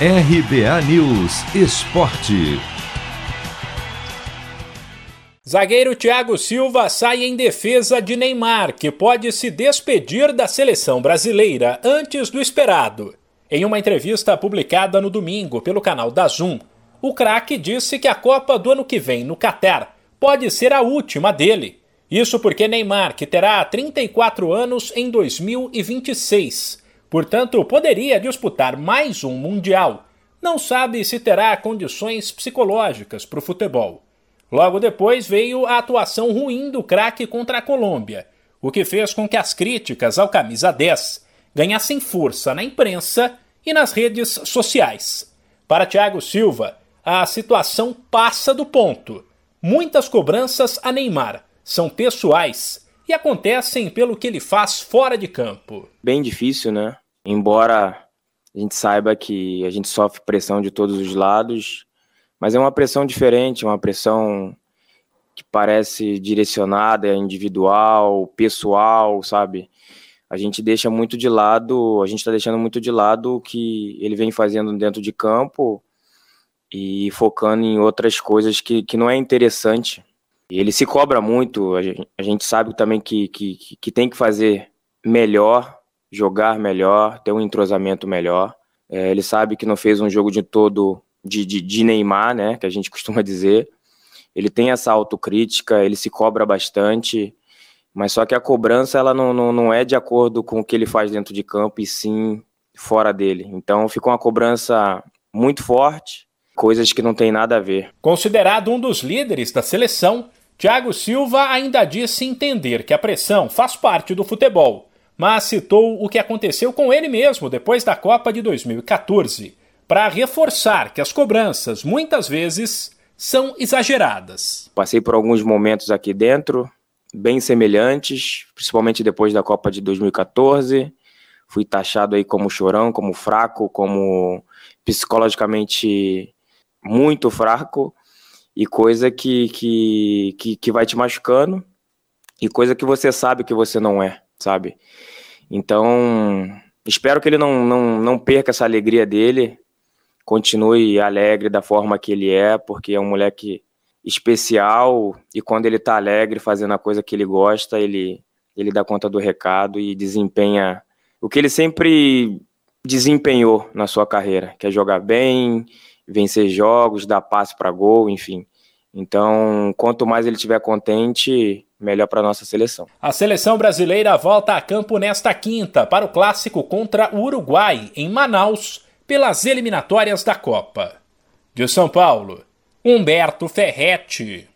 RBA News Esporte. Zagueiro Thiago Silva sai em defesa de Neymar, que pode se despedir da seleção brasileira antes do esperado. Em uma entrevista publicada no domingo pelo canal da Zoom, o craque disse que a Copa do ano que vem no Catar pode ser a última dele. Isso porque Neymar, que terá 34 anos em 2026, portanto poderia disputar mais um Mundial, não sabe se terá condições psicológicas para o futebol. Logo depois veio a atuação ruim do craque contra a Colômbia, o que fez com que as críticas ao camisa 10 ganhassem força na imprensa e nas redes sociais. Para Thiago Silva, a situação passa do ponto. Muitas cobranças a Neymar são pessoais e acontecem pelo que ele faz fora de campo. Bem difícil, né? Embora a gente saiba que a gente sofre pressão de todos os lados, mas é uma pressão diferente, uma pressão que parece direcionada, individual, pessoal, sabe? A gente deixa muito de lado, a gente está deixando muito de lado o que ele vem fazendo dentro de campo e focando em outras coisas que, que não é interessante. E ele se cobra muito, a gente, a gente sabe também que, que, que tem que fazer melhor jogar melhor, ter um entrosamento melhor. É, ele sabe que não fez um jogo de todo de, de, de, Neymar, né, que a gente costuma dizer. Ele tem essa autocrítica, ele se cobra bastante, mas só que a cobrança ela não, não, não é de acordo com o que ele faz dentro de campo e sim fora dele. Então ficou uma cobrança muito forte, coisas que não tem nada a ver. Considerado um dos líderes da seleção, Thiago Silva ainda disse entender que a pressão faz parte do futebol mas citou o que aconteceu com ele mesmo depois da Copa de 2014, para reforçar que as cobranças muitas vezes são exageradas. Passei por alguns momentos aqui dentro, bem semelhantes, principalmente depois da Copa de 2014. Fui taxado aí como chorão, como fraco, como psicologicamente muito fraco e coisa que, que, que, que vai te machucando e coisa que você sabe que você não é sabe? Então, espero que ele não, não, não perca essa alegria dele, continue alegre da forma que ele é, porque é um moleque especial e quando ele tá alegre fazendo a coisa que ele gosta, ele, ele dá conta do recado e desempenha o que ele sempre desempenhou na sua carreira, que é jogar bem, vencer jogos, dar passe para gol, enfim. Então, quanto mais ele estiver contente, melhor para nossa seleção. A seleção brasileira volta a campo nesta quinta para o clássico contra o Uruguai, em Manaus, pelas eliminatórias da Copa. De São Paulo, Humberto Ferretti.